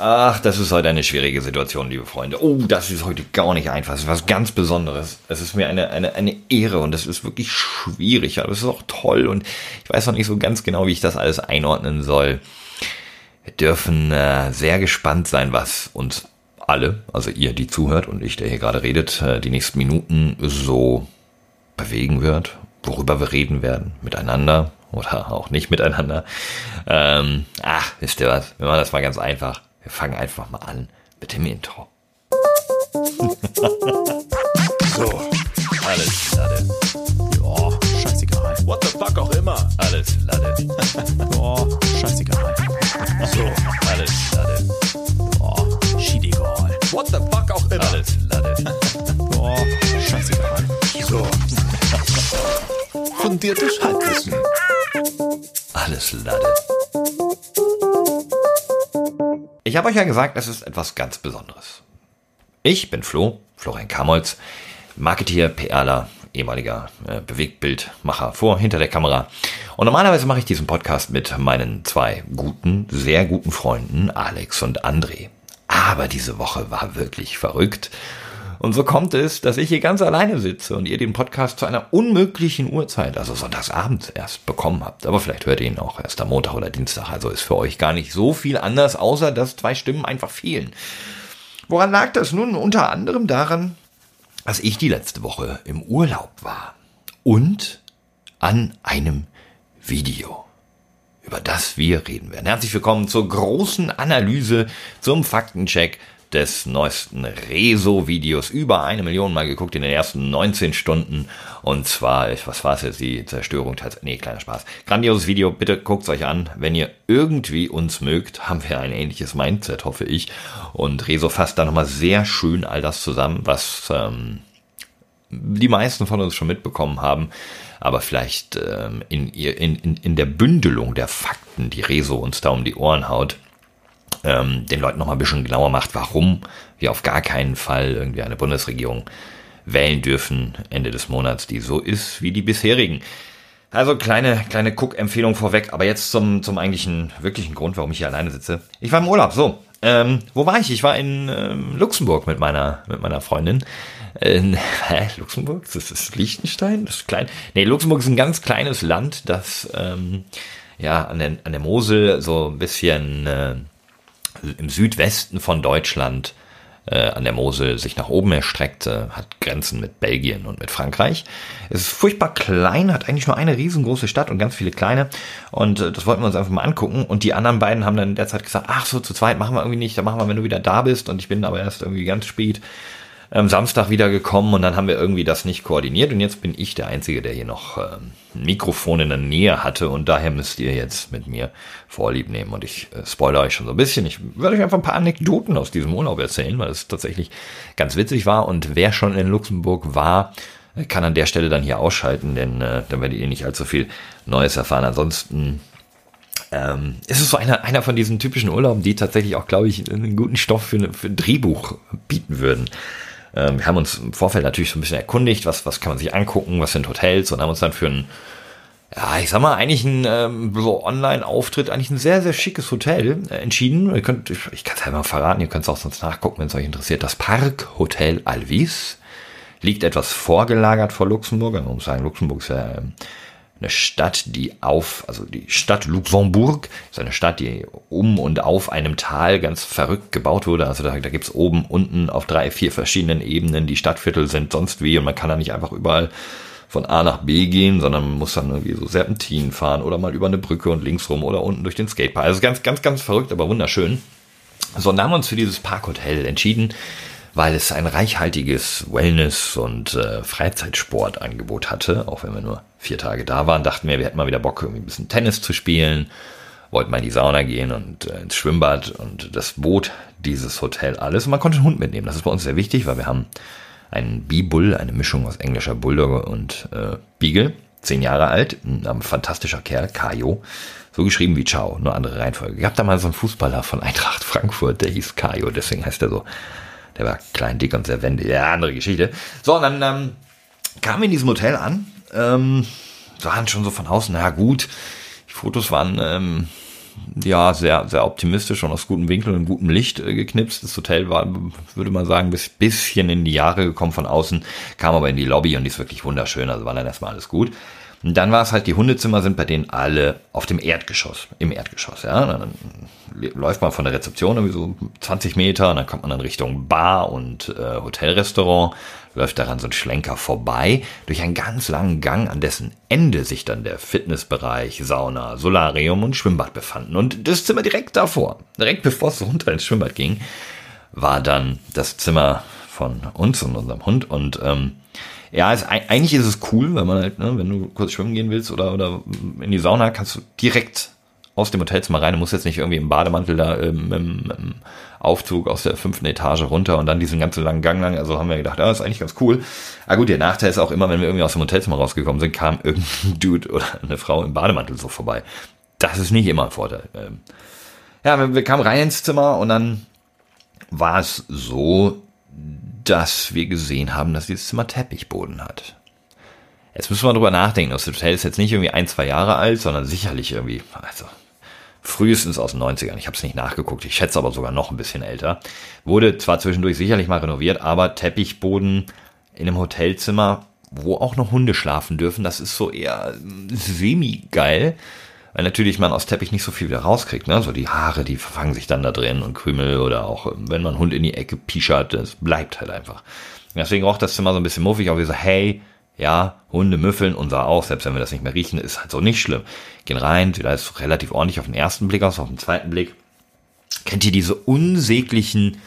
Ach, das ist heute eine schwierige Situation, liebe Freunde. Oh, das ist heute gar nicht einfach. Das ist was ganz Besonderes. Es ist mir eine, eine, eine Ehre und es ist wirklich schwierig, aber es ist auch toll und ich weiß noch nicht so ganz genau, wie ich das alles einordnen soll. Wir dürfen äh, sehr gespannt sein, was uns alle, also ihr, die zuhört und ich, der hier gerade redet, äh, die nächsten Minuten so bewegen wird, worüber wir reden werden, miteinander oder auch nicht miteinander. Ähm, ach, wisst ihr was? Wir machen das mal ganz einfach. Wir fangen einfach mal an mit dem Intro. so, alles Lade. Boah, scheißegal. What the fuck auch immer. Alles Lade. Boah, scheißegal. So, alles Lade. Boah, schiedegal. What the fuck auch immer. Alles Lade. Boah, scheißegal. So, Fundiertes Halbwissen. Alles Lade. Ich habe euch ja gesagt, es ist etwas ganz Besonderes. Ich bin Flo, Florian Kamolz, Marketeer, PRler, ehemaliger äh, Bewegtbildmacher vor, hinter der Kamera. Und normalerweise mache ich diesen Podcast mit meinen zwei guten, sehr guten Freunden, Alex und André. Aber diese Woche war wirklich verrückt. Und so kommt es, dass ich hier ganz alleine sitze und ihr den Podcast zu einer unmöglichen Uhrzeit, also sonntagsabends erst bekommen habt. Aber vielleicht hört ihr ihn auch erst am Montag oder Dienstag. Also ist für euch gar nicht so viel anders, außer dass zwei Stimmen einfach fehlen. Woran lag das nun? Unter anderem daran, dass ich die letzte Woche im Urlaub war. Und an einem Video über das wir reden werden. Herzlich willkommen zur großen Analyse, zum Faktencheck des neuesten Rezo-Videos. Über eine Million Mal geguckt in den ersten 19 Stunden. Und zwar, was war es jetzt, die Zerstörung nee, kleiner Spaß. Grandioses Video, bitte guckt's euch an. Wenn ihr irgendwie uns mögt, haben wir ein ähnliches Mindset, hoffe ich. Und Rezo fasst da nochmal sehr schön all das zusammen, was ähm, die meisten von uns schon mitbekommen haben, aber vielleicht ähm, in, in, in der Bündelung der Fakten, die Rezo uns da um die Ohren haut, ähm, den Leuten noch mal ein bisschen genauer macht, warum wir auf gar keinen Fall irgendwie eine Bundesregierung wählen dürfen Ende des Monats, die so ist wie die bisherigen. Also kleine, kleine Cook-Empfehlung vorweg, aber jetzt zum, zum eigentlichen, wirklichen Grund, warum ich hier alleine sitze. Ich war im Urlaub, so. Ähm, wo war ich? Ich war in ähm, Luxemburg mit meiner, mit meiner Freundin. In, hä, Luxemburg? Das ist Liechtenstein? Das ist klein. Nee, Luxemburg ist ein ganz kleines Land, das ähm, ja an der, an der Mosel so ein bisschen äh, im Südwesten von Deutschland äh, an der Mosel sich nach oben erstreckt, äh, hat Grenzen mit Belgien und mit Frankreich. Es ist furchtbar klein, hat eigentlich nur eine riesengroße Stadt und ganz viele kleine. Und äh, das wollten wir uns einfach mal angucken. Und die anderen beiden haben dann derzeit gesagt, ach so, zu zweit machen wir irgendwie nicht, dann machen wir, wenn du wieder da bist. Und ich bin aber erst irgendwie ganz spät am Samstag wieder gekommen und dann haben wir irgendwie das nicht koordiniert und jetzt bin ich der Einzige, der hier noch ähm, ein Mikrofon in der Nähe hatte und daher müsst ihr jetzt mit mir Vorlieb nehmen und ich äh, spoilere euch schon so ein bisschen. Ich werde euch einfach ein paar Anekdoten aus diesem Urlaub erzählen, weil es tatsächlich ganz witzig war und wer schon in Luxemburg war, äh, kann an der Stelle dann hier ausschalten, denn äh, dann werdet ihr nicht allzu viel Neues erfahren. Ansonsten ähm, es ist so einer, einer von diesen typischen Urlauben, die tatsächlich auch, glaube ich, einen guten Stoff für, für ein Drehbuch bieten würden. Ähm, wir haben uns im Vorfeld natürlich so ein bisschen erkundigt, was, was kann man sich angucken, was sind Hotels und haben uns dann für ein, ja, ich sag mal, eigentlich ein ähm, so Online-Auftritt, eigentlich ein sehr, sehr schickes Hotel äh, entschieden. Ihr könnt, ich, ich kann es ja mal verraten, ihr könnt es auch sonst nachgucken, wenn es euch interessiert. Das Park Hotel Alvis liegt etwas vorgelagert vor Luxemburg. Man muss sagen, Luxemburg ist ja ähm, eine Stadt, die auf, also die Stadt Luxemburg ist eine Stadt, die um und auf einem Tal ganz verrückt gebaut wurde. Also da, da gibt's oben, unten auf drei, vier verschiedenen Ebenen. Die Stadtviertel sind sonst wie und man kann da nicht einfach überall von A nach B gehen, sondern man muss dann irgendwie so Serpentinen fahren oder mal über eine Brücke und links rum oder unten durch den Skatepark. Also ganz, ganz, ganz verrückt, aber wunderschön. So, und haben wir uns für dieses Parkhotel entschieden, weil es ein reichhaltiges Wellness- und äh, Freizeitsportangebot hatte. Auch wenn wir nur vier Tage da waren, dachten wir, wir hätten mal wieder Bock, irgendwie ein bisschen Tennis zu spielen, wollten mal in die Sauna gehen und äh, ins Schwimmbad und das Boot dieses Hotel alles. Und man konnte einen Hund mitnehmen. Das ist bei uns sehr wichtig, weil wir haben einen B-Bull, eine Mischung aus englischer Bulldogge und äh, Beagle, zehn Jahre alt, ein fantastischer Kerl, Kajo. So geschrieben wie Ciao, nur andere Reihenfolge. Hab da mal so einen Fußballer von Eintracht Frankfurt, der hieß Kajo, deswegen heißt er so. Der war klein, dick und sehr wendig. Ja, andere Geschichte. So, und dann ähm, kamen wir in diesem Hotel an. Ähm, waren schon so von außen, na gut. Die Fotos waren ähm, ja, sehr, sehr optimistisch und aus gutem Winkel und gutem Licht äh, geknipst. Das Hotel war, würde man sagen, bis bisschen in die Jahre gekommen von außen, kam aber in die Lobby und die ist wirklich wunderschön, also war dann erstmal alles gut. Und dann war es halt, die Hundezimmer sind bei denen alle auf dem Erdgeschoss, im Erdgeschoss, ja. Dann läuft man von der Rezeption irgendwie so 20 Meter und dann kommt man dann Richtung Bar und äh, Hotelrestaurant, läuft daran so ein Schlenker vorbei, durch einen ganz langen Gang, an dessen Ende sich dann der Fitnessbereich, Sauna, Solarium und Schwimmbad befanden. Und das Zimmer direkt davor, direkt bevor es runter ins Schwimmbad ging, war dann das Zimmer von uns und unserem Hund und ähm, ja, es, eigentlich ist es cool, weil man halt, ne, wenn du kurz schwimmen gehen willst oder, oder in die Sauna, kannst du direkt aus dem Hotelzimmer rein. Du musst jetzt nicht irgendwie im Bademantel da ähm, im, im Aufzug aus der fünften Etage runter und dann diesen ganzen langen Gang lang. Also haben wir gedacht, ja, ist eigentlich ganz cool. Aber gut, der Nachteil ist auch immer, wenn wir irgendwie aus dem Hotelzimmer rausgekommen sind, kam irgendein Dude oder eine Frau im Bademantel so vorbei. Das ist nicht immer ein Vorteil. Ähm, ja, wir, wir kamen rein ins Zimmer und dann war es so, dass wir gesehen haben, dass dieses Zimmer Teppichboden hat. Jetzt müssen wir drüber nachdenken. Das Hotel ist jetzt nicht irgendwie ein, zwei Jahre alt, sondern sicherlich irgendwie, also frühestens aus den 90ern. Ich habe es nicht nachgeguckt. Ich schätze aber sogar noch ein bisschen älter. Wurde zwar zwischendurch sicherlich mal renoviert, aber Teppichboden in einem Hotelzimmer, wo auch noch Hunde schlafen dürfen, das ist so eher semi-geil weil natürlich man aus Teppich nicht so viel wieder rauskriegt. Ne? So die Haare, die verfangen sich dann da drin und Krümel oder auch wenn man Hund in die Ecke pischert, das bleibt halt einfach. Deswegen roch das Zimmer so ein bisschen muffig, aber wir so, hey, ja, Hunde müffeln, unser auch, selbst wenn wir das nicht mehr riechen, ist halt so nicht schlimm. Gehen rein, sieht alles relativ ordentlich auf den ersten Blick aus, auf den zweiten Blick. Kennt ihr diese unsäglichen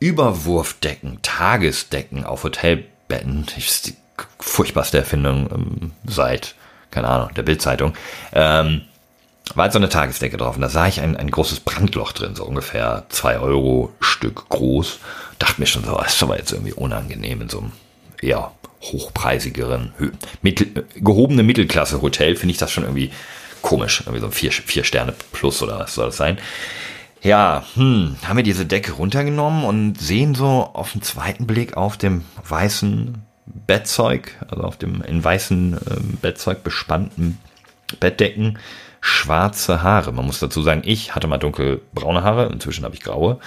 Überwurfdecken, Tagesdecken auf Hotelbetten? Das ist die furchtbarste Erfindung ähm, seit, keine Ahnung, der Bildzeitung. Ähm, war halt so eine Tagesdecke drauf und da sah ich ein, ein großes Brandloch drin, so ungefähr zwei Euro Stück groß. Dachte mir schon so, das ist aber jetzt irgendwie unangenehm in so einem eher hochpreisigeren, mittel, gehobene Mittelklasse-Hotel finde ich das schon irgendwie komisch. Irgendwie so ein vier, vier Sterne plus oder was soll das sein? Ja, hm, haben wir diese Decke runtergenommen und sehen so auf den zweiten Blick auf dem weißen Bettzeug, also auf dem in weißen äh, Bettzeug bespannten Bettdecken, schwarze Haare. Man muss dazu sagen, ich hatte mal dunkelbraune Haare, inzwischen habe ich graue.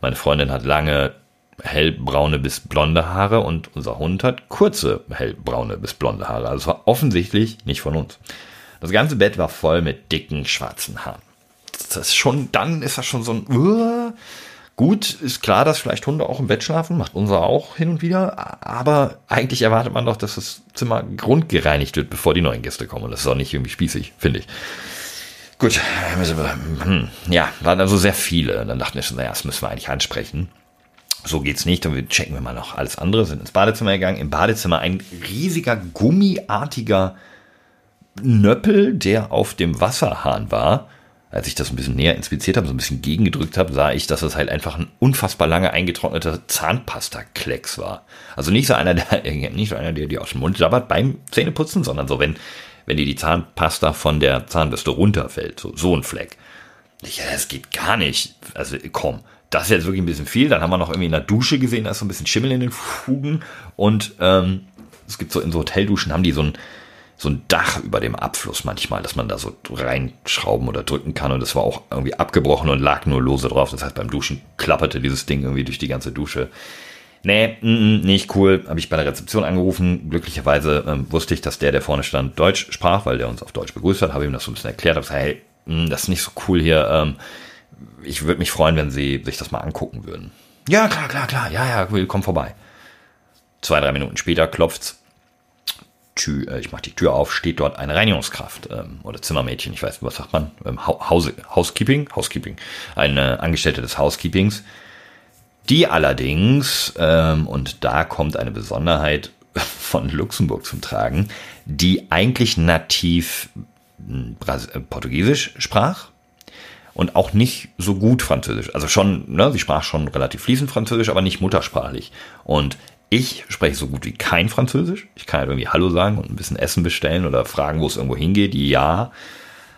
Meine Freundin hat lange hellbraune bis blonde Haare und unser Hund hat kurze hellbraune bis blonde Haare. Also es war offensichtlich nicht von uns. Das ganze Bett war voll mit dicken schwarzen Haaren. Das ist schon, dann ist das schon so ein, uh, gut, ist klar, dass vielleicht Hunde auch im Bett schlafen, macht unser auch hin und wieder, aber eigentlich erwartet man doch, dass das Zimmer grundgereinigt wird, bevor die neuen Gäste kommen. Und das ist auch nicht irgendwie spießig, finde ich. Gut, hm, ja, waren also sehr viele. Dann dachten wir schon, naja, das müssen wir eigentlich ansprechen. So geht's nicht. Dann checken wir mal noch alles andere. Sind ins Badezimmer gegangen. Im Badezimmer ein riesiger gummiartiger Nöppel, der auf dem Wasserhahn war. Als ich das ein bisschen näher inspiziert habe, so ein bisschen gegengedrückt habe, sah ich, dass es halt einfach ein unfassbar lange eingetrockneter Zahnpasta-Klecks war. Also nicht so einer, der, nicht so einer, der dir aus dem Mund sabbert beim Zähneputzen, sondern so, wenn wenn dir die Zahnpasta von der Zahnbürste runterfällt. So, so ein Fleck. Ja, das geht gar nicht. Also komm, das ist jetzt wirklich ein bisschen viel. Dann haben wir noch irgendwie in der Dusche gesehen, da ist so ein bisschen Schimmel in den Fugen. Und ähm, es gibt so in so Hotelduschen, haben die so ein, so ein Dach über dem Abfluss manchmal, dass man da so reinschrauben oder drücken kann. Und das war auch irgendwie abgebrochen und lag nur lose drauf. Das heißt, beim Duschen klapperte dieses Ding irgendwie durch die ganze Dusche. Nee, mm, nicht cool. Habe ich bei der Rezeption angerufen. Glücklicherweise ähm, wusste ich, dass der, der vorne stand, Deutsch sprach, weil der uns auf Deutsch begrüßt hat. Habe ihm das so ein bisschen erklärt. Habe gesagt, hey, mm, das ist nicht so cool hier. Ähm, ich würde mich freuen, wenn Sie sich das mal angucken würden. Ja, klar, klar, klar. Ja, ja, komm vorbei. Zwei, drei Minuten später klopft's. Tür, äh, ich mache die Tür auf, steht dort eine Reinigungskraft ähm, oder Zimmermädchen, ich weiß, was sagt man? Ähm, House, Housekeeping? Housekeeping. Eine Angestellte des Housekeepings die allerdings, ähm, und da kommt eine Besonderheit von Luxemburg zum Tragen, die eigentlich nativ hm, Bras äh, Portugiesisch sprach und auch nicht so gut Französisch. Also schon, ne, sie sprach schon relativ fließend Französisch, aber nicht muttersprachlich. Und ich spreche so gut wie kein Französisch. Ich kann halt irgendwie Hallo sagen und ein bisschen Essen bestellen oder fragen, wo es irgendwo hingeht. Ja,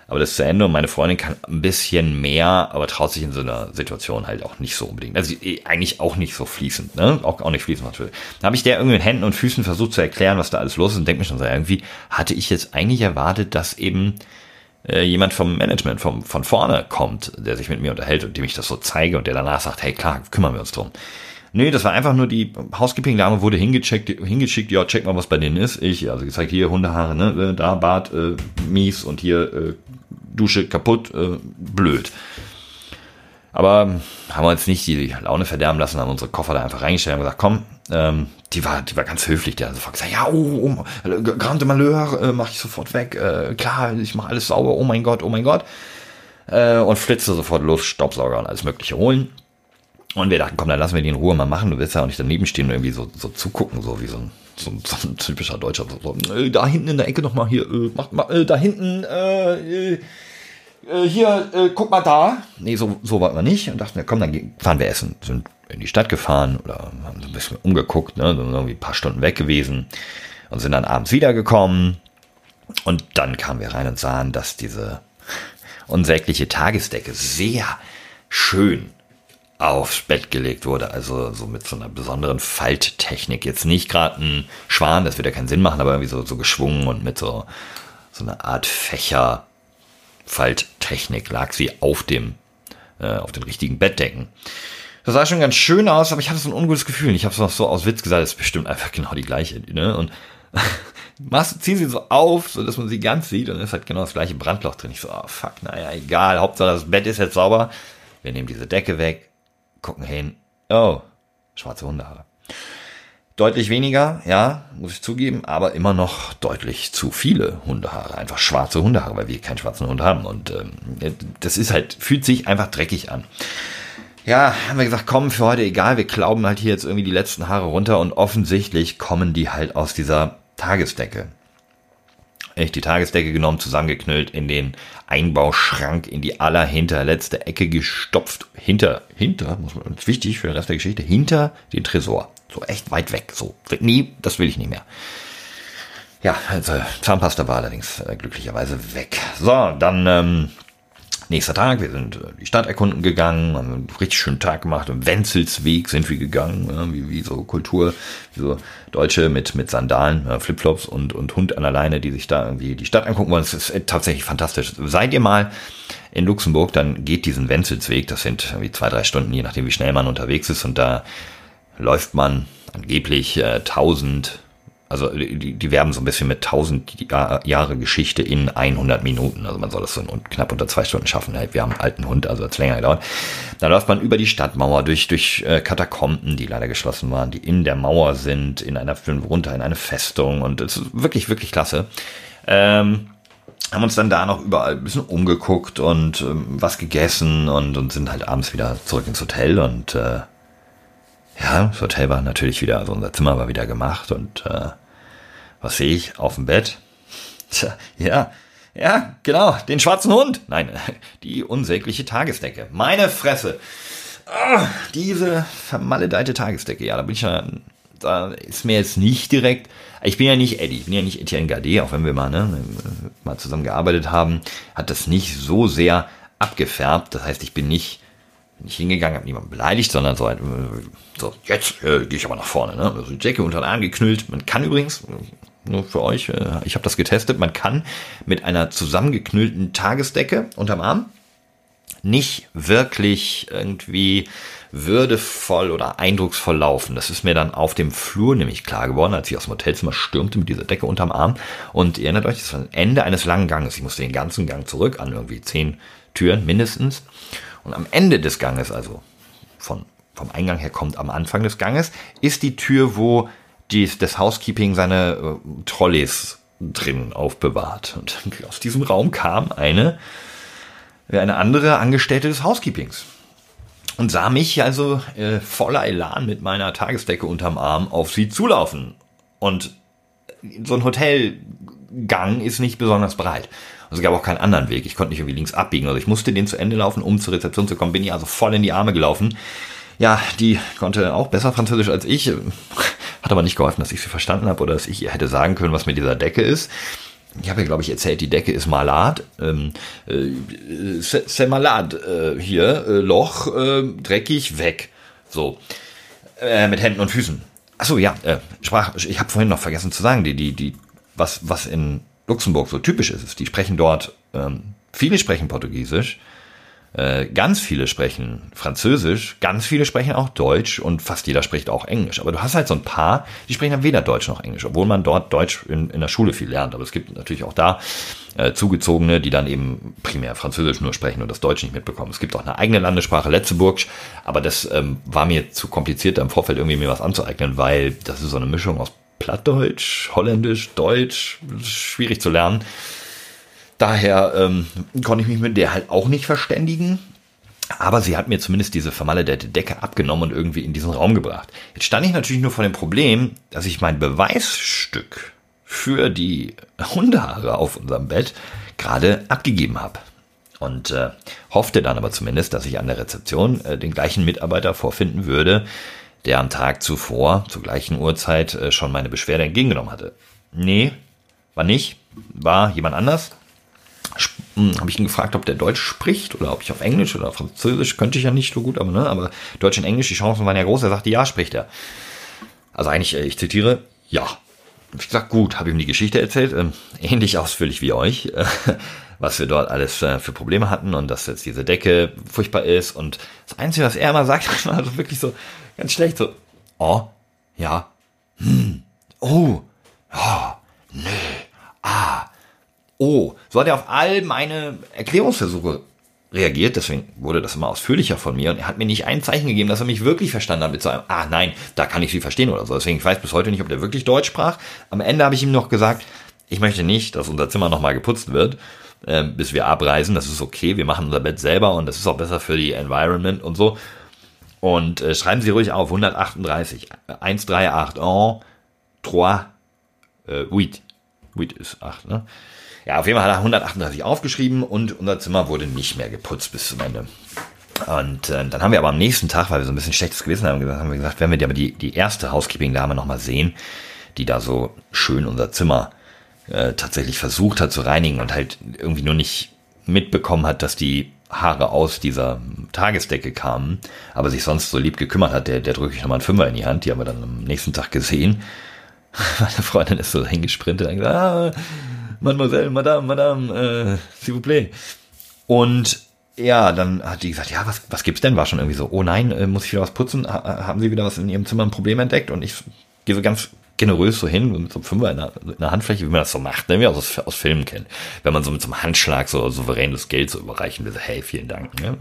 aber das ist zu Ende und meine Freundin kann ein bisschen mehr, aber traut sich in so einer Situation halt auch nicht so unbedingt. Also eh, eigentlich auch nicht so fließend, ne? Auch, auch nicht fließend natürlich. Da habe ich der irgendwie mit Händen und Füßen versucht zu erklären, was da alles los ist und denke mir schon so, irgendwie hatte ich jetzt eigentlich erwartet, dass eben äh, jemand vom Management vom, von vorne kommt, der sich mit mir unterhält und dem ich das so zeige und der danach sagt, hey klar, kümmern wir uns drum. Nee, das war einfach nur die Housekeeping-Dame wurde hingecheckt, hingeschickt, ja, check mal, was bei denen ist. Ich, also gezeigt, hier Hundehaare, ne, äh, da Bart, äh, mies und hier äh, Dusche kaputt, äh, blöd. Aber haben wir uns nicht die Laune verderben lassen, haben unsere Koffer da einfach reingestellt und gesagt, komm, ähm, die war, die war ganz höflich, der hat sofort gesagt, ja, oh, oh Grande Malheur, äh, mach ich sofort weg, äh, klar, ich mache alles sauber, oh mein Gott, oh mein Gott. Äh, und flitze sofort los, Staubsauger und alles mögliche holen. Und wir dachten, komm, dann lassen wir die in Ruhe mal machen, du willst ja auch nicht daneben stehen und irgendwie so, so zugucken, so wie so ein, so, so ein typischer Deutscher, so, so äh, da hinten in der Ecke nochmal hier, äh, mach, mach, äh, da hinten, äh, äh, hier, äh, guck mal da. Nee, so, so wollten wir nicht und dachten, ja, komm, dann fahren wir essen. Sind in die Stadt gefahren oder haben so ein bisschen umgeguckt, ne, sind irgendwie ein paar Stunden weg gewesen und sind dann abends wiedergekommen. Und dann kamen wir rein und sahen, dass diese unsägliche Tagesdecke sehr schön aufs Bett gelegt wurde, also so mit so einer besonderen Falttechnik. Jetzt nicht gerade ein Schwan, das wird ja keinen Sinn machen, aber irgendwie so, so geschwungen und mit so, so einer Art Fächerfalttechnik lag sie auf dem, äh, auf den richtigen Bettdecken. Das sah schon ganz schön aus, aber ich hatte so ein ungutes Gefühl. Ich habe es noch so aus Witz gesagt, das ist bestimmt einfach genau die gleiche. Ne? Und machst, zieh sie so auf, so dass man sie ganz sieht und es halt genau das gleiche Brandloch drin. Ich so, oh fuck, naja, egal, Hauptsache das Bett ist jetzt sauber. Wir nehmen diese Decke weg, gucken hin. Oh, schwarze Hundehaare. Deutlich weniger, ja, muss ich zugeben, aber immer noch deutlich zu viele Hundehaare. Einfach schwarze Hundehaare, weil wir keinen schwarzen Hund haben. Und ähm, das ist halt, fühlt sich einfach dreckig an ja, haben wir gesagt, komm, für heute egal, wir klauben halt hier jetzt irgendwie die letzten Haare runter und offensichtlich kommen die halt aus dieser Tagesdecke. Echt die Tagesdecke genommen, zusammengeknüllt, in den Einbauschrank, in die allerhinterletzte Ecke gestopft, hinter, hinter, muss man, ist wichtig für den Rest der Geschichte, hinter den Tresor. So echt weit weg, so. Nee, das will ich nicht mehr. Ja, also Zahnpasta war allerdings äh, glücklicherweise weg. So, dann ähm, Nächster Tag, wir sind äh, die Stadt erkunden gegangen, haben einen richtig schönen Tag gemacht. Im Wenzelsweg sind wir gegangen, ja, wie, wie so Kultur, wie so Deutsche mit, mit Sandalen, ja, Flipflops und, und Hund an der Leine, die sich da irgendwie die Stadt angucken wollen. Es ist äh, tatsächlich fantastisch. Seid ihr mal in Luxemburg, dann geht diesen Wenzelsweg, das sind irgendwie zwei, drei Stunden, je nachdem wie schnell man unterwegs ist und da läuft man angeblich äh, 1000 also die, die werben so ein bisschen mit 1000 Jahre Geschichte in 100 Minuten. Also man soll das so in knapp unter zwei Stunden schaffen. Wir haben einen alten Hund, also hat es länger gedauert. Dann läuft man über die Stadtmauer, durch, durch äh, Katakomben, die leider geschlossen waren, die in der Mauer sind, in einer runter in eine Festung. Und es ist wirklich, wirklich klasse. Ähm, haben uns dann da noch überall ein bisschen umgeguckt und ähm, was gegessen und, und sind halt abends wieder zurück ins Hotel und äh, ja, das Hotel war natürlich wieder, also unser Zimmer war wieder gemacht und äh, was sehe ich auf dem Bett? Tja, ja, ja, genau, den schwarzen Hund. Nein, die unsägliche Tagesdecke. Meine Fresse. Oh, diese vermaledeite Tagesdecke. Ja, da bin ich ja, da ist mir jetzt nicht direkt, ich bin ja nicht Eddie, ich bin ja nicht Etienne Gardet, auch wenn wir mal, ne, mal zusammen gearbeitet haben, hat das nicht so sehr abgefärbt. Das heißt, ich bin nicht nicht hingegangen, habe niemanden beleidigt, sondern so, halt, so jetzt äh, gehe ich aber nach vorne. Ne? Also die Jacke unter den Arm geknüllt. Man kann übrigens, nur für euch, äh, ich habe das getestet, man kann mit einer zusammengeknüllten Tagesdecke unterm Arm nicht wirklich irgendwie würdevoll oder eindrucksvoll laufen. Das ist mir dann auf dem Flur nämlich klar geworden, als ich aus dem Hotelzimmer stürmte mit dieser Decke unterm Arm. Und ihr erinnert euch, das war ein Ende eines langen Ganges. Ich musste den ganzen Gang zurück an irgendwie zehn Türen mindestens. Und am Ende des Ganges, also von, vom Eingang her kommt am Anfang des Ganges, ist die Tür, wo die, das Housekeeping seine äh, Trolleys drin aufbewahrt. Und aus diesem Raum kam eine, eine andere Angestellte des Housekeepings und sah mich also äh, voller Elan mit meiner Tagesdecke unterm Arm auf sie zulaufen. Und so ein Hotelgang ist nicht besonders breit. Also es gab auch keinen anderen Weg. Ich konnte nicht irgendwie links abbiegen. Also ich musste den zu Ende laufen, um zur Rezeption zu kommen. Bin ihr also voll in die Arme gelaufen. Ja, die konnte auch besser Französisch als ich. Hat aber nicht geholfen, dass ich sie verstanden habe oder dass ich ihr hätte sagen können, was mit dieser Decke ist. Ich habe ja, glaube ich, erzählt, die Decke ist malad. Ähm, äh, c'est malade äh, hier. Äh, Loch, äh, dreckig, weg. So. Äh, mit Händen und Füßen. Achso, ja, äh, sprach, ich habe vorhin noch vergessen zu sagen, die, die, die, was, was in Luxemburg so typisch ist, die sprechen dort Ähm, viele sprechen Portugiesisch. Äh, ganz viele sprechen Französisch, ganz viele sprechen auch Deutsch und fast jeder spricht auch Englisch. Aber du hast halt so ein paar, die sprechen dann weder Deutsch noch Englisch, obwohl man dort Deutsch in, in der Schule viel lernt. Aber es gibt natürlich auch da äh, Zugezogene, die dann eben primär Französisch nur sprechen und das Deutsch nicht mitbekommen. Es gibt auch eine eigene Landessprache, Letzeburg, aber das ähm, war mir zu kompliziert, da im Vorfeld irgendwie mir was anzueignen, weil das ist so eine Mischung aus Plattdeutsch, Holländisch, Deutsch, schwierig zu lernen. Daher ähm, konnte ich mich mit der halt auch nicht verständigen. Aber sie hat mir zumindest diese vermaledete Decke abgenommen und irgendwie in diesen Raum gebracht. Jetzt stand ich natürlich nur vor dem Problem, dass ich mein Beweisstück für die Hundehaare auf unserem Bett gerade abgegeben habe. Und äh, hoffte dann aber zumindest, dass ich an der Rezeption äh, den gleichen Mitarbeiter vorfinden würde, der am Tag zuvor, zur gleichen Uhrzeit, äh, schon meine Beschwerde entgegengenommen hatte. Nee, war nicht, war jemand anders hm, habe ich ihn gefragt, ob der Deutsch spricht oder ob ich auf Englisch oder Französisch könnte ich ja nicht so gut, aber ne, aber Deutsch und Englisch, die Chancen waren ja groß. Er sagte, ja, spricht er. Also eigentlich, äh, ich zitiere, ja. Ich gesagt, gut, habe ihm die Geschichte erzählt, ähm, ähnlich ausführlich wie euch, äh, was wir dort alles für Probleme hatten und dass jetzt diese Decke furchtbar ist und das Einzige, was er immer sagt, war also wirklich so ganz schlecht, so, oh, ja, hm, oh, oh, nö, ah, oh, so hat er auf all meine Erklärungsversuche reagiert, deswegen wurde das immer ausführlicher von mir und er hat mir nicht ein Zeichen gegeben, dass er mich wirklich verstanden hat mit so einem, ah nein, da kann ich sie verstehen oder so. Deswegen ich weiß bis heute nicht, ob der wirklich Deutsch sprach. Am Ende habe ich ihm noch gesagt, ich möchte nicht, dass unser Zimmer nochmal geputzt wird, äh, bis wir abreisen. Das ist okay, wir machen unser Bett selber und das ist auch besser für die Environment und so. Und äh, schreiben Sie ruhig auf, 138, 138, en, 3, äh, 8. 8 ist 8, ne? Ja, auf jeden Fall hat er 138 aufgeschrieben und unser Zimmer wurde nicht mehr geputzt bis zum Ende. Und äh, dann haben wir aber am nächsten Tag, weil wir so ein bisschen schlechtes Gewissen haben, gesagt, haben wir gesagt, wenn wir die, die erste Housekeeping-Dame nochmal sehen, die da so schön unser Zimmer äh, tatsächlich versucht hat zu reinigen und halt irgendwie nur nicht mitbekommen hat, dass die Haare aus dieser Tagesdecke kamen, aber sich sonst so lieb gekümmert hat, der, der drücke ich nochmal einen Fünfer in die Hand, die haben wir dann am nächsten Tag gesehen. Meine Freundin ist so hingesprintet und gesagt, ah, Mademoiselle, Madame, Madame, äh, s'il vous plaît. Und ja, dann hat die gesagt, ja, was, was gibt's denn? War schon irgendwie so, oh nein, äh, muss ich wieder was putzen? Ha, haben Sie wieder was in Ihrem Zimmer ein Problem entdeckt? Und ich gehe so ganz generös so hin, mit so einem Fünfer in der, in der Handfläche, wie man das so macht, ne? wie man aus, aus Filmen kennt. Wenn man so mit so einem Handschlag so souveränes Geld so überreichen will, so, hey, vielen Dank. Ne?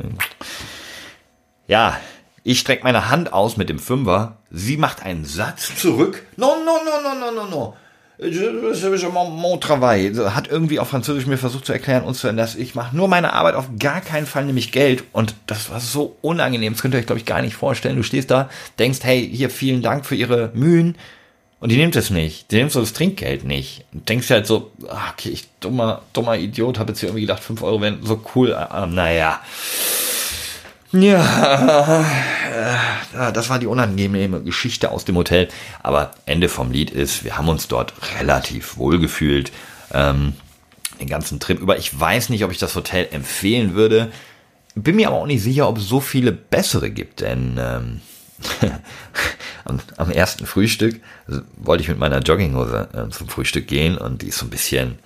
Ja, ich strecke meine Hand aus mit dem Fünfer, sie macht einen Satz zurück. No, no, no, no, no, no, no mon travail. Hat irgendwie auf Französisch mir versucht zu erklären, uns zu dass ich mache nur meine Arbeit auf gar keinen Fall nämlich Geld. Und das war so unangenehm. Das könnt ihr euch, glaube ich, gar nicht vorstellen. Du stehst da, denkst, hey, hier vielen Dank für Ihre Mühen. Und die nimmt es nicht. Die nimmt so das Trinkgeld nicht. Und denkst halt so, ah, okay, ich dummer, dummer Idiot, habe jetzt hier irgendwie gedacht, fünf Euro wären so cool. Ah, naja. Ja, äh, das war die unangenehme Geschichte aus dem Hotel. Aber Ende vom Lied ist, wir haben uns dort relativ wohl gefühlt. Ähm, den ganzen Trip über. Ich weiß nicht, ob ich das Hotel empfehlen würde. Bin mir aber auch nicht sicher, ob es so viele bessere gibt, denn ähm, am, am, ersten Frühstück also, wollte ich mit meiner Jogginghose äh, zum Frühstück gehen und die ist so ein bisschen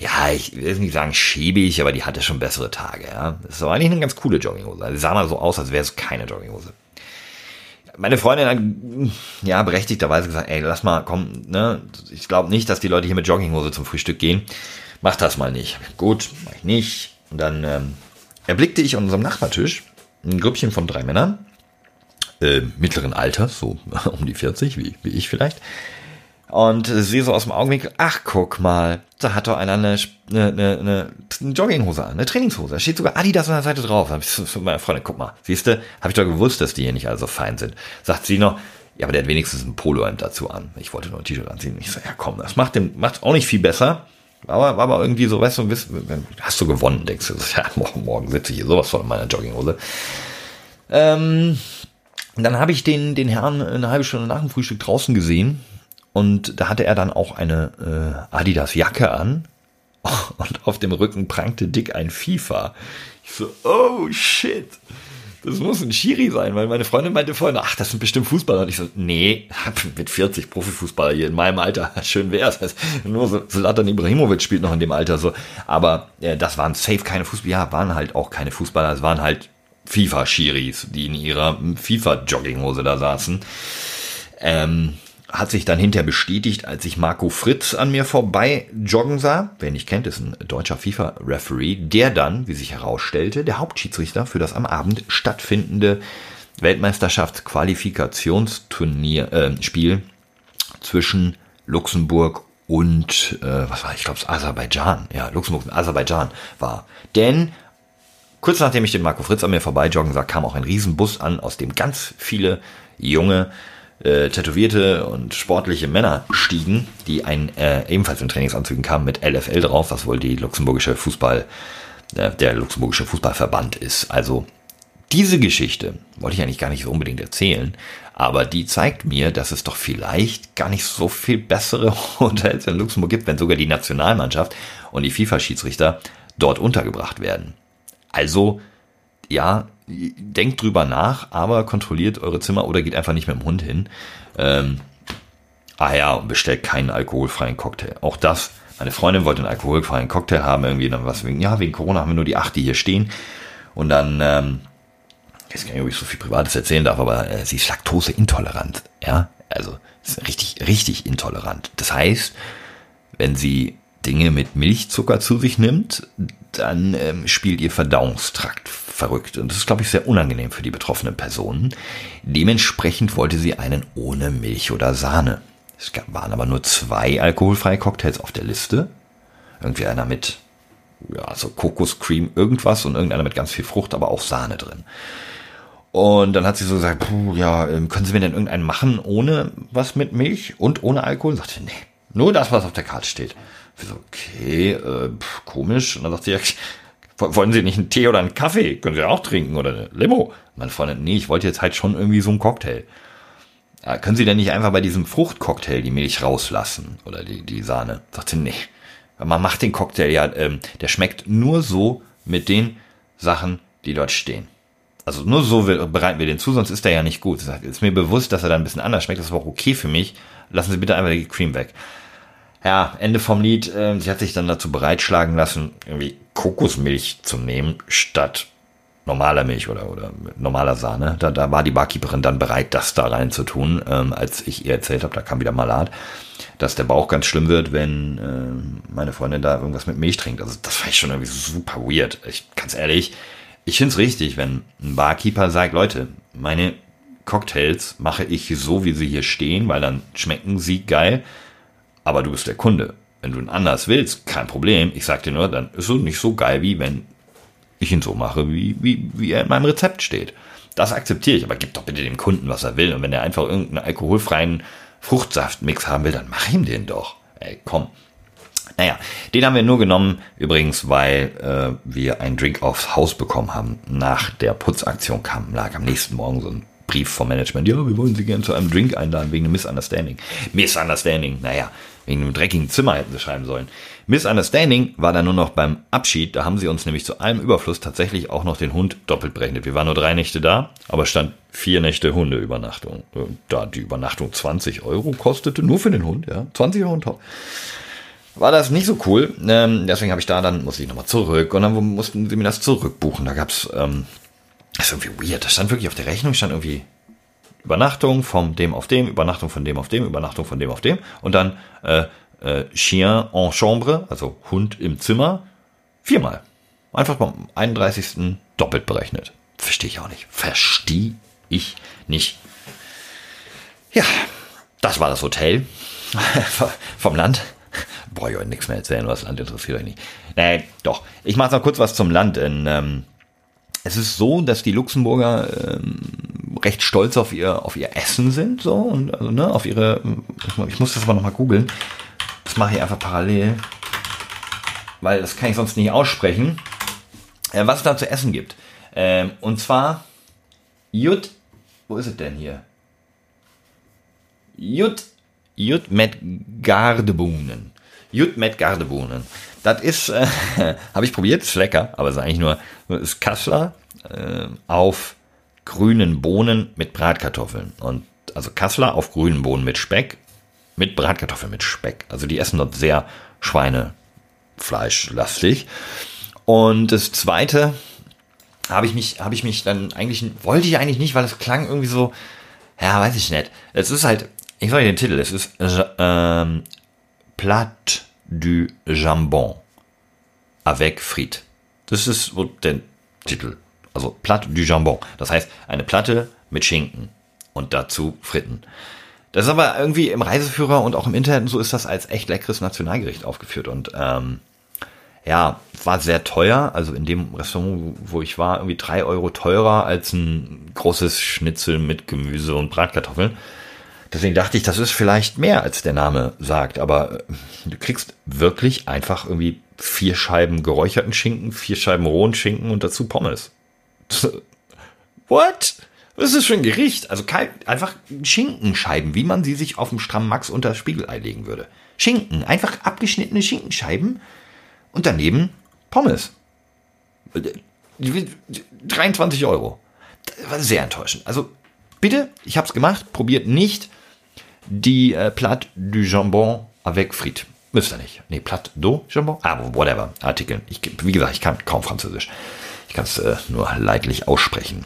ja, ich will nicht sagen schäbig, aber die hatte schon bessere Tage, ja. Das war eigentlich eine ganz coole Jogginghose. Die sah mal so aus, als wäre es keine Jogginghose. Meine Freundin hat, ja, berechtigterweise gesagt, ey, lass mal, komm, ne, ich glaube nicht, dass die Leute hier mit Jogginghose zum Frühstück gehen. Mach das mal nicht. Gut, mach ich nicht. Und dann ähm, erblickte ich an unserem Nachbartisch ein Grüppchen von drei Männern, äh, mittleren Alters, so um die 40, wie, wie ich vielleicht, und sie so aus dem Augenwinkel, ach guck mal, da hat doch einer eine, eine, eine, eine Jogginghose an, eine Trainingshose. Da steht sogar Adidas an der Seite drauf. Da hab ich so zu meiner Freundin, guck mal, siehste, habe ich doch gewusst, dass die hier nicht alle so fein sind. Sagt sie noch, ja, aber der hat wenigstens ein Polohemd dazu an. Ich wollte nur ein T-Shirt anziehen. Ich so, ja komm, das macht dem, macht auch nicht viel besser. Aber war aber irgendwie so, weißt du, hast du gewonnen, denkst du, ja, morgen, morgen sitze ich hier sowas von in meiner Jogginghose. Ähm, dann habe ich den, den Herrn eine halbe Stunde nach dem Frühstück draußen gesehen und da hatte er dann auch eine äh, Adidas Jacke an. Und auf dem Rücken prangte dick ein FIFA. Ich so, oh shit. das muss ein Schiri sein, weil meine Freundin meinte vorhin, ach, das sind bestimmt Fußballer. Und ich so, nee, mit 40 Profifußballer hier in meinem Alter, schön wär's. Nur so, Zlatan Ibrahimovic spielt noch in dem Alter so. Aber äh, das waren safe keine Fußballer, ja, waren halt auch keine Fußballer, es waren halt FIFA-Schiris, die in ihrer FIFA-Jogginghose da saßen. Ähm, hat sich dann hinterher bestätigt, als ich Marco Fritz an mir vorbei joggen sah. Wer nicht kennt, ist ein deutscher FIFA-Referee, der dann, wie sich herausstellte, der Hauptschiedsrichter für das am Abend stattfindende Weltmeisterschaftsqualifikationsturnier äh, Spiel zwischen Luxemburg und äh, was war ich glaube Aserbaidschan ja Luxemburg und Aserbaidschan war denn kurz nachdem ich den Marco Fritz an mir vorbei joggen sah kam auch ein Riesenbus an aus dem ganz viele junge äh, tätowierte und sportliche Männer stiegen, die ein äh, ebenfalls in Trainingsanzügen kamen mit LFL drauf, was wohl die luxemburgische Fußball, äh, der luxemburgische Fußballverband ist. Also diese Geschichte wollte ich eigentlich gar nicht so unbedingt erzählen, aber die zeigt mir, dass es doch vielleicht gar nicht so viel bessere Hotels in Luxemburg gibt, wenn sogar die Nationalmannschaft und die FIFA-Schiedsrichter dort untergebracht werden. Also, ja, denkt drüber nach, aber kontrolliert eure Zimmer oder geht einfach nicht mit dem Hund hin. Ähm, ah ja, und bestellt keinen alkoholfreien Cocktail. Auch das, meine Freundin wollte einen alkoholfreien Cocktail haben, irgendwie dann was wegen, ja, wegen Corona haben wir nur die acht, die hier stehen. Und dann, ähm, ich weiß gar nicht, ob ich so viel Privates erzählen darf, aber äh, sie ist laktoseintolerant, ja. Also, ist richtig, richtig intolerant. Das heißt, wenn sie Dinge mit Milchzucker zu sich nimmt, dann ähm, spielt ihr Verdauungstrakt verrückt. Und das ist, glaube ich, sehr unangenehm für die betroffenen Personen. Dementsprechend wollte sie einen ohne Milch oder Sahne. Es waren aber nur zwei alkoholfreie Cocktails auf der Liste. Irgendwie einer mit, ja, so Kokoscreme irgendwas und irgendeiner mit ganz viel Frucht, aber auch Sahne drin. Und dann hat sie so gesagt, puh, ja, ähm, können Sie mir denn irgendeinen machen ohne was mit Milch und ohne Alkohol? Und sagte, nee, nur das, was auf der Karte steht. Okay, äh, pff, komisch. Und dann sagt sie, ja, wollen Sie nicht einen Tee oder einen Kaffee? Können Sie auch trinken oder eine Limo? Meine Freundin, nee, ich wollte jetzt halt schon irgendwie so einen Cocktail. Ja, können Sie denn nicht einfach bei diesem Fruchtcocktail die Milch rauslassen oder die, die Sahne? Sagte, nee. Man macht den Cocktail ja, ähm, der schmeckt nur so mit den Sachen, die dort stehen. Also nur so bereiten wir den zu, sonst ist der ja nicht gut. Ist mir bewusst, dass er dann ein bisschen anders schmeckt. Das war auch okay für mich. Lassen Sie bitte einfach die Cream weg ja, Ende vom Lied, äh, sie hat sich dann dazu bereitschlagen lassen, irgendwie Kokosmilch zu nehmen, statt normaler Milch oder, oder normaler Sahne. Da, da war die Barkeeperin dann bereit, das da rein zu tun, ähm, als ich ihr erzählt habe, da kam wieder Malat, dass der Bauch ganz schlimm wird, wenn äh, meine Freundin da irgendwas mit Milch trinkt. Also das fand ich schon irgendwie super weird. Ich, ganz ehrlich, ich finde es richtig, wenn ein Barkeeper sagt, Leute, meine Cocktails mache ich so, wie sie hier stehen, weil dann schmecken sie geil aber du bist der Kunde. Wenn du ihn anders willst, kein Problem. Ich sag dir nur, dann ist es nicht so geil, wie wenn ich ihn so mache, wie, wie, wie er in meinem Rezept steht. Das akzeptiere ich, aber gib doch bitte dem Kunden, was er will. Und wenn er einfach irgendeinen alkoholfreien Fruchtsaftmix haben will, dann mach ihm den doch. Ey, komm. Naja, den haben wir nur genommen, übrigens, weil äh, wir einen Drink aufs Haus bekommen haben. Nach der Putzaktion kam, lag am nächsten Morgen so ein Brief vom Management. Ja, wir wollen Sie gerne zu einem Drink einladen wegen einem Misunderstanding. Misunderstanding, naja, wegen einem dreckigen Zimmer hätten sie schreiben sollen. Misunderstanding war dann nur noch beim Abschied. Da haben sie uns nämlich zu allem Überfluss tatsächlich auch noch den Hund doppelt berechnet. Wir waren nur drei Nächte da, aber stand vier Nächte Hundeübernachtung. Da die Übernachtung 20 Euro kostete, nur für den Hund, ja, 20 Euro und top war das nicht so cool. Ähm, deswegen habe ich da dann, musste ich nochmal zurück und dann mussten sie mir das zurückbuchen. Da gab's, ähm, das ist irgendwie weird. Da stand wirklich auf der Rechnung, stand irgendwie Übernachtung von dem auf dem, Übernachtung von dem auf dem, Übernachtung von dem auf dem und dann äh, äh, Chien en chambre, also Hund im Zimmer, viermal. Einfach beim 31. doppelt berechnet. Verstehe ich auch nicht. Verstehe ich nicht. Ja, das war das Hotel vom Land. Brauche ich euch nichts mehr erzählen, was Land interessiert euch nicht. Nee, doch. Ich mache noch kurz was zum Land. In, ähm, es ist so, dass die Luxemburger ähm, recht stolz auf ihr, auf ihr Essen sind, so, und, also, ne, auf ihre, ich muss das aber nochmal googeln. Das mache ich einfach parallel, weil das kann ich sonst nicht aussprechen, äh, was es da zu essen gibt. Ähm, und zwar, Jut, wo ist es denn hier? Jut, Jut mit Gardebohnen. Jut mit Gardebohnen. Das ist, äh, habe ich probiert, ist lecker, aber es ist eigentlich nur, ist Kassler äh, auf grünen Bohnen mit Bratkartoffeln. Und also Kassler auf grünen Bohnen mit Speck, mit Bratkartoffeln mit Speck. Also die essen dort sehr Schweinefleischlastig. Und das zweite habe ich mich, habe ich mich dann eigentlich, wollte ich eigentlich nicht, weil es klang irgendwie so, ja, weiß ich nicht. Es ist halt, ich sage den Titel, es ist ähm, Plat du Jambon avec frites. Das ist der Titel. Also Plat du Jambon. Das heißt, eine Platte mit Schinken und dazu Fritten. Das ist aber irgendwie im Reiseführer und auch im Internet so ist das als echt leckeres Nationalgericht aufgeführt und ähm, ja, war sehr teuer. Also in dem Restaurant, wo ich war, irgendwie drei Euro teurer als ein großes Schnitzel mit Gemüse und Bratkartoffeln. Deswegen dachte ich, das ist vielleicht mehr, als der Name sagt. Aber äh, du kriegst wirklich einfach irgendwie vier Scheiben geräucherten Schinken, vier Scheiben rohen Schinken und dazu Pommes. What? Was ist das für ein Gericht? Also einfach Schinkenscheiben, wie man sie sich auf dem Stramm Max unter das Spiegelei legen würde. Schinken, einfach abgeschnittene Schinkenscheiben und daneben Pommes. 23 Euro. Das war sehr enttäuschend. Also bitte, ich habe es gemacht, probiert nicht die äh, Plat du Jambon avec frites. Müsst ihr nicht. Nee, Plat do Jambon? Ah, whatever. Artikel. Ich, wie gesagt, ich kann kaum Französisch. Ich kann es äh, nur leidlich aussprechen.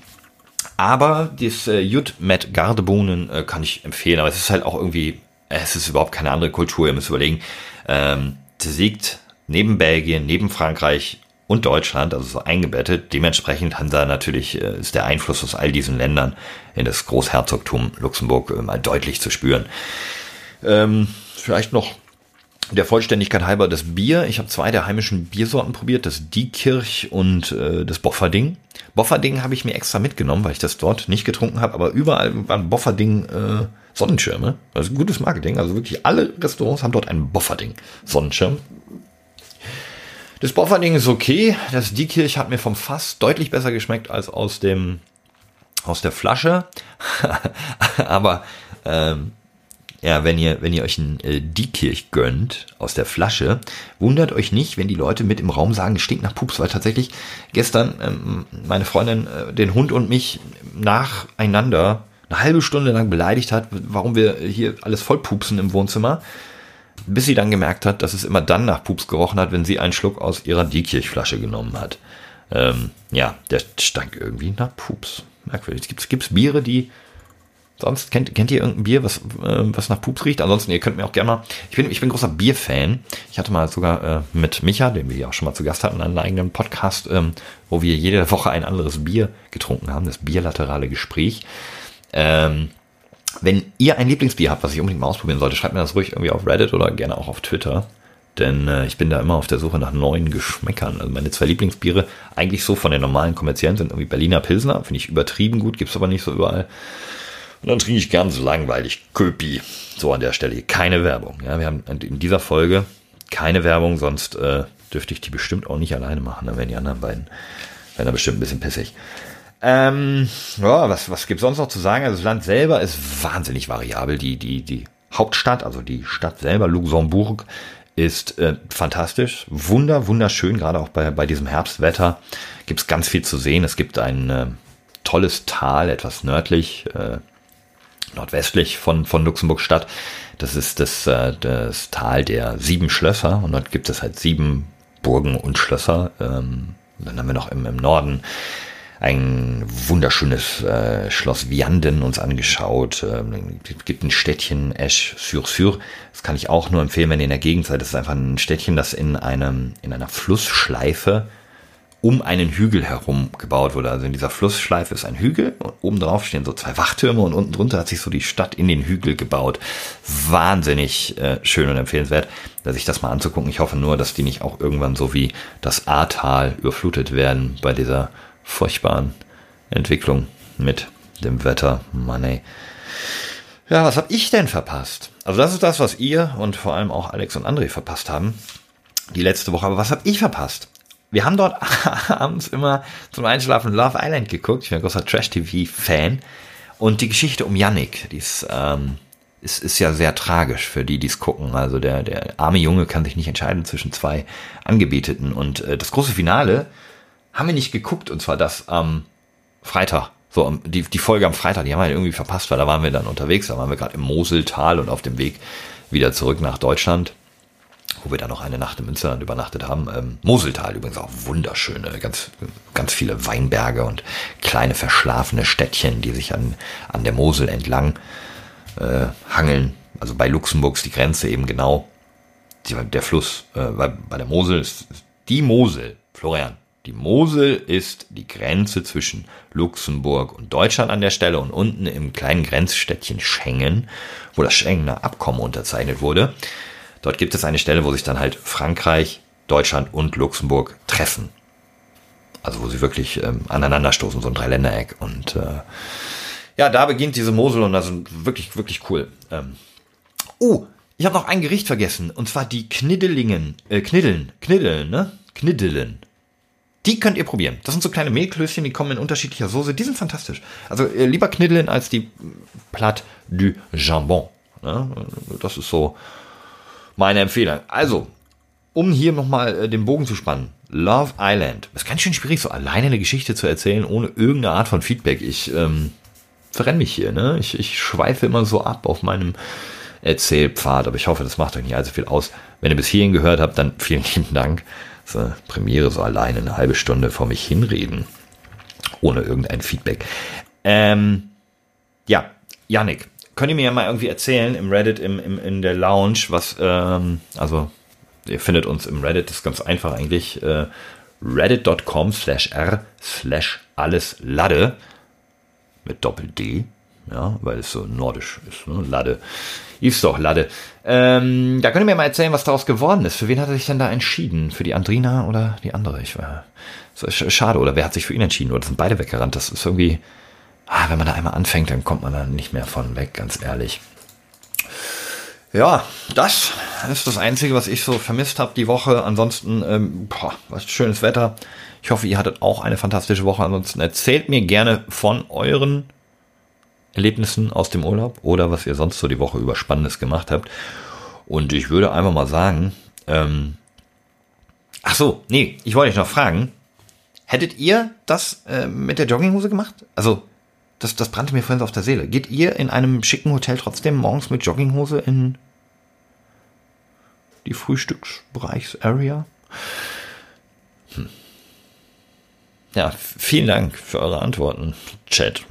Aber das äh, Jut mit Gardebohnen äh, kann ich empfehlen. Aber es ist halt auch irgendwie, es ist überhaupt keine andere Kultur. Ihr müsst überlegen. Ähm, siegt neben Belgien, neben Frankreich und Deutschland, also so eingebettet. Dementsprechend haben natürlich, äh, ist der Einfluss aus all diesen Ländern in das Großherzogtum Luxemburg äh, mal deutlich zu spüren. Ähm, vielleicht noch der Vollständigkeit halber das Bier. Ich habe zwei der heimischen Biersorten probiert, das Diekirch und äh, das Bofferding. Bofferding habe ich mir extra mitgenommen, weil ich das dort nicht getrunken habe, aber überall waren Bofferding äh, Sonnenschirme. Also gutes Marketing. Also wirklich alle Restaurants haben dort einen Bofferding Sonnenschirm. Das Bofferding ist okay. Das Diekirch hat mir vom Fass deutlich besser geschmeckt als aus dem aus der Flasche. aber ähm, ja, wenn ihr, wenn ihr euch ein äh, Diekirch gönnt aus der Flasche, wundert euch nicht, wenn die Leute mit im Raum sagen, es stinkt nach Pups, weil tatsächlich gestern ähm, meine Freundin äh, den Hund und mich nacheinander eine halbe Stunde lang beleidigt hat, warum wir hier alles voll pupsen im Wohnzimmer, bis sie dann gemerkt hat, dass es immer dann nach Pups gerochen hat, wenn sie einen Schluck aus ihrer Diekirchflasche genommen hat. Ähm, ja, der stank irgendwie nach Pups. Merkwürdig. Gibt es Biere, die Sonst kennt, kennt ihr irgendein Bier, was, äh, was nach Pups riecht? Ansonsten, ihr könnt mir auch gerne mal. Ich bin, ich bin großer Bierfan. Ich hatte mal sogar äh, mit Micha, den wir ja auch schon mal zu Gast hatten, einen eigenen Podcast, ähm, wo wir jede Woche ein anderes Bier getrunken haben, das bierlaterale Gespräch. Ähm, wenn ihr ein Lieblingsbier habt, was ich unbedingt mal ausprobieren sollte, schreibt mir das ruhig irgendwie auf Reddit oder gerne auch auf Twitter. Denn äh, ich bin da immer auf der Suche nach neuen Geschmäckern. Also meine zwei Lieblingsbiere, eigentlich so von den normalen kommerziellen, sind irgendwie Berliner Pilsner. Finde ich übertrieben gut, gibt's aber nicht so überall. Und dann trinke ich ganz langweilig Köpi. So an der Stelle keine Werbung. Ja, wir haben in dieser Folge keine Werbung, sonst äh, dürfte ich die bestimmt auch nicht alleine machen. Dann wären die anderen beiden wären da bestimmt ein bisschen pissig. Ähm, ja, was, was gibt's sonst noch zu sagen? Also das Land selber ist wahnsinnig variabel. Die, die, die Hauptstadt, also die Stadt selber, Luxemburg, ist äh, fantastisch. Wunder, wunderschön, gerade auch bei, bei diesem Herbstwetter gibt's ganz viel zu sehen. Es gibt ein äh, tolles Tal, etwas nördlich, äh, nordwestlich von, von Luxemburg Stadt. Das ist das, äh, das Tal der sieben Schlösser und dort gibt es halt sieben Burgen und Schlösser. Ähm, dann haben wir noch im, im Norden ein wunderschönes äh, Schloss Vianden uns angeschaut. Ähm, es gibt ein Städtchen Esch-sur-Sur. Das kann ich auch nur empfehlen, wenn ihr in der Gegend seid. Das ist einfach ein Städtchen, das in einem in einer Flussschleife um einen Hügel herum gebaut wurde. Also in dieser Flussschleife ist ein Hügel und oben drauf stehen so zwei Wachtürme und unten drunter hat sich so die Stadt in den Hügel gebaut. Wahnsinnig äh, schön und empfehlenswert, sich das mal anzugucken. Ich hoffe nur, dass die nicht auch irgendwann so wie das Ahrtal überflutet werden bei dieser furchtbaren Entwicklung mit dem Wetter. Mann ey. Ja, was habe ich denn verpasst? Also das ist das, was ihr und vor allem auch Alex und André verpasst haben. Die letzte Woche. Aber was habe ich verpasst? Wir haben dort abends immer zum Einschlafen Love Island geguckt. Ich bin ein großer Trash-TV-Fan. Und die Geschichte um Yannick, die ist, ähm, ist, ist ja sehr tragisch für die, die es gucken. Also der, der arme Junge kann sich nicht entscheiden zwischen zwei Angebeteten. Und äh, das große Finale haben wir nicht geguckt, und zwar das am Freitag So, die, die Folge am Freitag, die haben wir halt irgendwie verpasst, weil da waren wir dann unterwegs, da waren wir gerade im Moseltal und auf dem Weg wieder zurück nach Deutschland, wo wir dann noch eine Nacht in Münsterland übernachtet haben. Ähm, Moseltal übrigens auch wunderschöne, ganz, ganz viele Weinberge und kleine verschlafene Städtchen, die sich an, an der Mosel entlang äh, hangeln. Also bei Luxemburgs die Grenze eben genau. Die, der Fluss, äh, bei, bei der Mosel ist, ist die Mosel, Florian. Die Mosel ist die Grenze zwischen Luxemburg und Deutschland an der Stelle und unten im kleinen Grenzstädtchen Schengen, wo das Schengener Abkommen unterzeichnet wurde. Dort gibt es eine Stelle, wo sich dann halt Frankreich, Deutschland und Luxemburg treffen. Also wo sie wirklich ähm, aneinanderstoßen, so ein Dreiländereck. Und äh, ja, da beginnt diese Mosel und das ist wirklich, wirklich cool. Ähm, oh, ich habe noch ein Gericht vergessen. Und zwar die Kniddelingen. Äh, Kniddeln. Kniddeln, ne? Kniddelen. Die könnt ihr probieren. Das sind so kleine Mehlklößchen, die kommen in unterschiedlicher Soße. Die sind fantastisch. Also äh, lieber Kniddeln als die Plat du Jambon. Ne? Das ist so meine Empfehlung. Also, um hier nochmal äh, den Bogen zu spannen. Love Island. Das ist ganz schön schwierig, so alleine eine Geschichte zu erzählen, ohne irgendeine Art von Feedback. Ich ähm, verrenne mich hier. Ne? Ich, ich schweife immer so ab auf meinem Erzählpfad. Aber ich hoffe, das macht euch nicht allzu viel aus. Wenn ihr bis hierhin gehört habt, dann vielen lieben Dank so Premiere so alleine eine halbe Stunde vor mich hinreden. Ohne irgendein Feedback. Ähm, ja, Yannick, könnt ihr mir ja mal irgendwie erzählen im Reddit, im, im, in der Lounge, was, ähm, also ihr findet uns im Reddit, das ist ganz einfach eigentlich, äh, reddit.com slash r slash alles Lade mit Doppel D, ja, weil es so nordisch ist, ne? Lade. Ist doch Lade. Ähm, da könnt ihr mir mal erzählen, was daraus geworden ist. Für wen hat er sich denn da entschieden? Für die Andrina oder die andere? Ich war so schade. Oder wer hat sich für ihn entschieden? Oder sind beide weggerannt? Das ist irgendwie, ah, wenn man da einmal anfängt, dann kommt man da nicht mehr von weg, ganz ehrlich. Ja, das ist das Einzige, was ich so vermisst habe die Woche. Ansonsten, ähm, boah, was schönes Wetter. Ich hoffe, ihr hattet auch eine fantastische Woche. Ansonsten erzählt mir gerne von euren Erlebnissen aus dem Urlaub oder was ihr sonst so die Woche über Spannendes gemacht habt. Und ich würde einfach mal sagen, ähm, ach so, nee, ich wollte euch noch fragen, hättet ihr das äh, mit der Jogginghose gemacht? Also, das, das brannte mir vorhin so auf der Seele. Geht ihr in einem schicken Hotel trotzdem morgens mit Jogginghose in die Frühstücksbereichs-Area? Hm. Ja, vielen Dank für eure Antworten, Chat.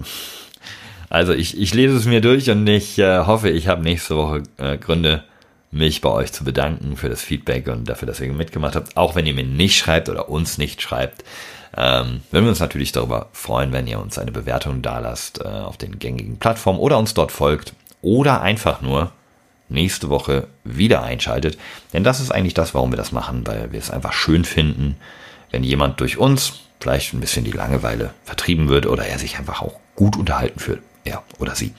Also ich, ich lese es mir durch und ich äh, hoffe, ich habe nächste Woche äh, Gründe, mich bei euch zu bedanken für das Feedback und dafür, dass ihr mitgemacht habt. Auch wenn ihr mir nicht schreibt oder uns nicht schreibt, ähm, würden wir uns natürlich darüber freuen, wenn ihr uns eine Bewertung dalasst äh, auf den gängigen Plattformen oder uns dort folgt oder einfach nur nächste Woche wieder einschaltet. Denn das ist eigentlich das, warum wir das machen, weil wir es einfach schön finden, wenn jemand durch uns vielleicht ein bisschen die Langeweile vertrieben wird oder er sich einfach auch gut unterhalten fühlt er oder sie.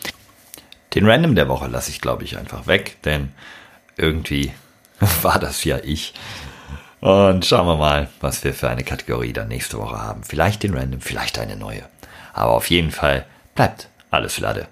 Den Random der Woche lasse ich, glaube ich, einfach weg, denn irgendwie war das ja ich. Und schauen wir mal, was wir für eine Kategorie dann nächste Woche haben. Vielleicht den Random, vielleicht eine neue. Aber auf jeden Fall bleibt alles Lade.